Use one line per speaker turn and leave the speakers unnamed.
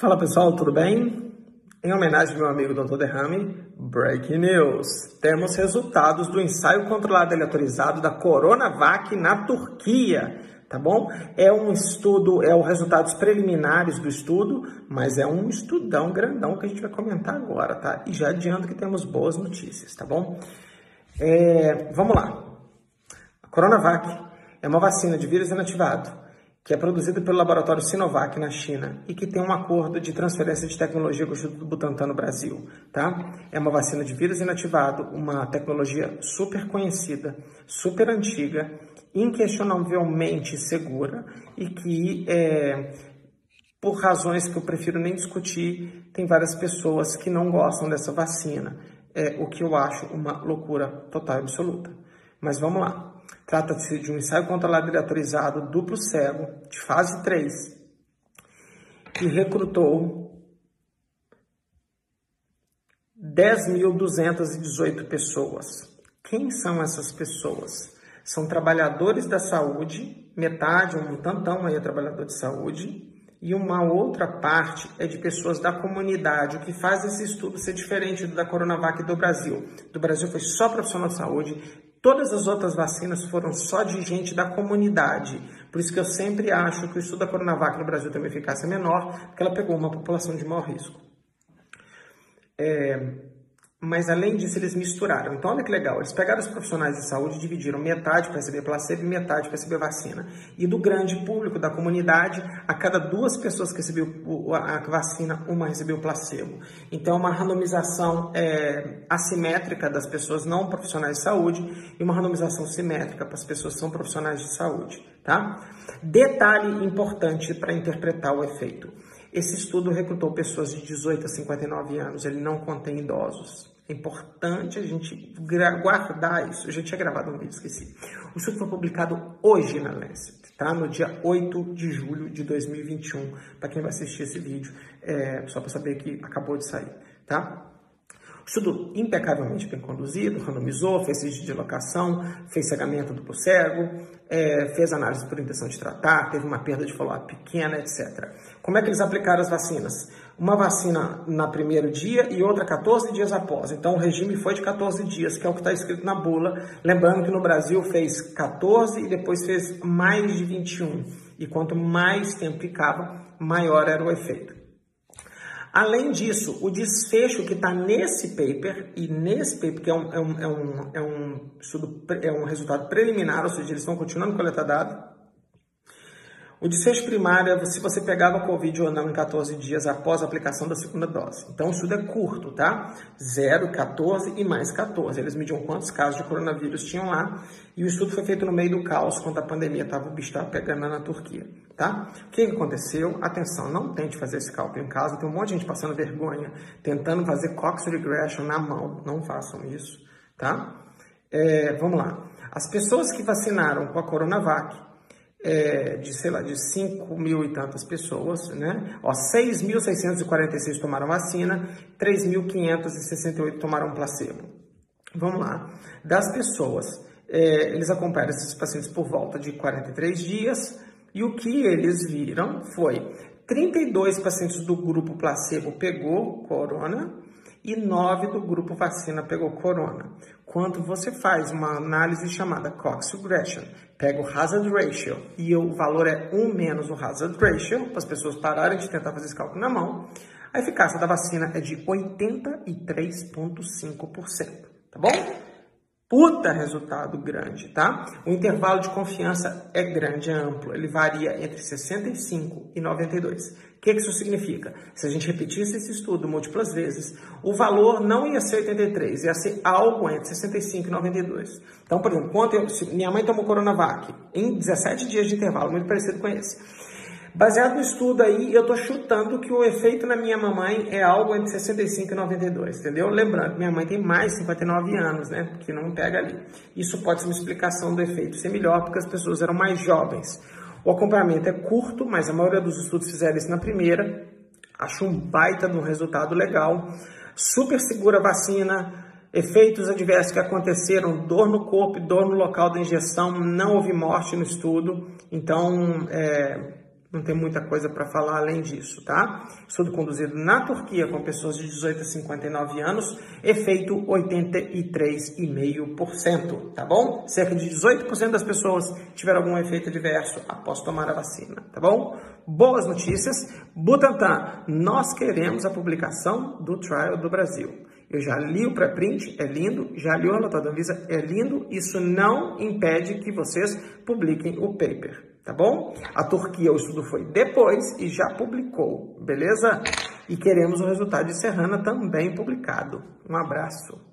Fala pessoal, tudo bem? Em homenagem ao meu amigo Dr. Derrame, Breaking News. Temos resultados do ensaio controlado aleatorizado da Coronavac na Turquia, tá bom? É um estudo, é os resultados preliminares do estudo, mas é um estudão grandão que a gente vai comentar agora, tá? E já adianto que temos boas notícias, tá bom? É, vamos lá. A Coronavac é uma vacina de vírus inativado que é produzido pelo laboratório Sinovac na China e que tem um acordo de transferência de tecnologia com o Instituto Butantan no Brasil, tá? É uma vacina de vírus inativado, uma tecnologia super conhecida, super antiga, inquestionavelmente segura e que, é, por razões que eu prefiro nem discutir, tem várias pessoas que não gostam dessa vacina, é, o que eu acho uma loucura total e absoluta. Mas vamos lá. Trata-se de um ensaio controlado autorizado duplo cego, de fase 3, que recrutou 10.218 pessoas. Quem são essas pessoas? São trabalhadores da saúde, metade, um tantão aí é trabalhador de saúde, e uma outra parte é de pessoas da comunidade, o que faz esse estudo ser diferente do da Coronavac do Brasil. Do Brasil foi só profissional de saúde, Todas as outras vacinas foram só de gente da comunidade. Por isso que eu sempre acho que o estudo da Coronavac no Brasil tem uma eficácia menor, porque ela pegou uma população de maior risco. É, mas além disso, eles misturaram. Então, olha que legal. Eles pegaram os profissionais de saúde e dividiram metade para receber placebo e metade para receber vacina. E do grande público, da comunidade, a cada duas pessoas que recebeu a vacina, uma recebeu placebo. Então, uma randomização é, assimétrica das pessoas não profissionais de saúde e uma randomização simétrica para as pessoas que são profissionais de saúde. Tá? Detalhe importante para interpretar o efeito. Esse estudo recrutou pessoas de 18 a 59 anos, ele não contém idosos. É importante a gente guardar isso. Eu já tinha gravado um vídeo, esqueci. O estudo foi publicado hoje na Lancet, tá? No dia 8 de julho de 2021. Para quem vai assistir esse vídeo, é, só para saber que acabou de sair, tá? Estudo impecavelmente bem conduzido, randomizou, fez vídeo de locação, fez cegamento duplo cego, é, fez análise por intenção de tratar, teve uma perda de follow-up pequena, etc. Como é que eles aplicaram as vacinas? Uma vacina na primeiro dia e outra 14 dias após. Então o regime foi de 14 dias, que é o que está escrito na bula. Lembrando que no Brasil fez 14 e depois fez mais de 21. E quanto mais tempo ficava, maior era o efeito. Além disso, o desfecho que está nesse paper, e nesse paper, que é um, é um, é um, é um, estudo, é um resultado preliminar, ou seja, eles estão continuando a coletar dados, o desfecho primário é se você pegava Covid ou não em 14 dias após a aplicação da segunda dose. Então, o estudo é curto, tá? 0, 14 e mais 14. Eles mediam quantos casos de coronavírus tinham lá. E o estudo foi feito no meio do caos, quando a pandemia estava, o bicho pegando na Turquia, tá? O que, que aconteceu? Atenção, não tente fazer esse cálculo em casa. Tem um monte de gente passando vergonha, tentando fazer Cox Regression na mão. Não façam isso, tá? É, vamos lá. As pessoas que vacinaram com a Coronavac é, de, sei lá, de 5 mil e tantas pessoas, né? Ó, 6.646 tomaram vacina, 3.568 tomaram placebo. Vamos lá. Das pessoas, é, eles acompanharam esses pacientes por volta de 43 dias e o que eles viram foi 32 pacientes do grupo placebo pegou corona e 9 do grupo vacina pegou corona. Quando você faz uma análise chamada Cox Regression, pega o hazard ratio e o valor é 1 menos o hazard ratio, para as pessoas pararem de tentar fazer esse cálculo na mão, a eficácia da vacina é de 83,5%, tá bom? Puta resultado grande, tá? O intervalo de confiança é grande, é amplo, ele varia entre 65 e 92. O que, que isso significa? Se a gente repetisse esse estudo múltiplas vezes, o valor não ia ser 83, ia ser algo entre 65 e 92. Então, por exemplo, quando eu, minha mãe tomou Coronavac em 17 dias de intervalo, muito parecido com esse. Baseado no estudo aí, eu estou chutando que o efeito na minha mamãe é algo entre 65 e 92, entendeu? Lembrando, minha mãe tem mais de 59 anos, né? Que não pega ali. Isso pode ser uma explicação do efeito ser melhor, porque as pessoas eram mais jovens. O acompanhamento é curto, mas a maioria dos estudos fizeram isso na primeira. Acho um baita de um resultado legal. Super segura a vacina, efeitos adversos que aconteceram, dor no corpo, dor no local da injeção, não houve morte no estudo. Então, é, Não tem muita coisa para falar além disso, tá? Estudo conduzido na Turquia com pessoas de 18 a 59 anos, efeito 83,5%, tá bom? Cerca de 18% das pessoas tiveram algum efeito adverso após tomar a vacina, tá bom? Boas notícias. Butantan, nós queremos a publicação do trial do Brasil. Eu já li o pré-print, é lindo, já li o relatório da Anvisa, é lindo. Isso não impede que vocês publiquem o paper, tá bom? A Turquia, o estudo foi depois e já publicou, beleza? E queremos o resultado de Serrana também publicado. Um abraço.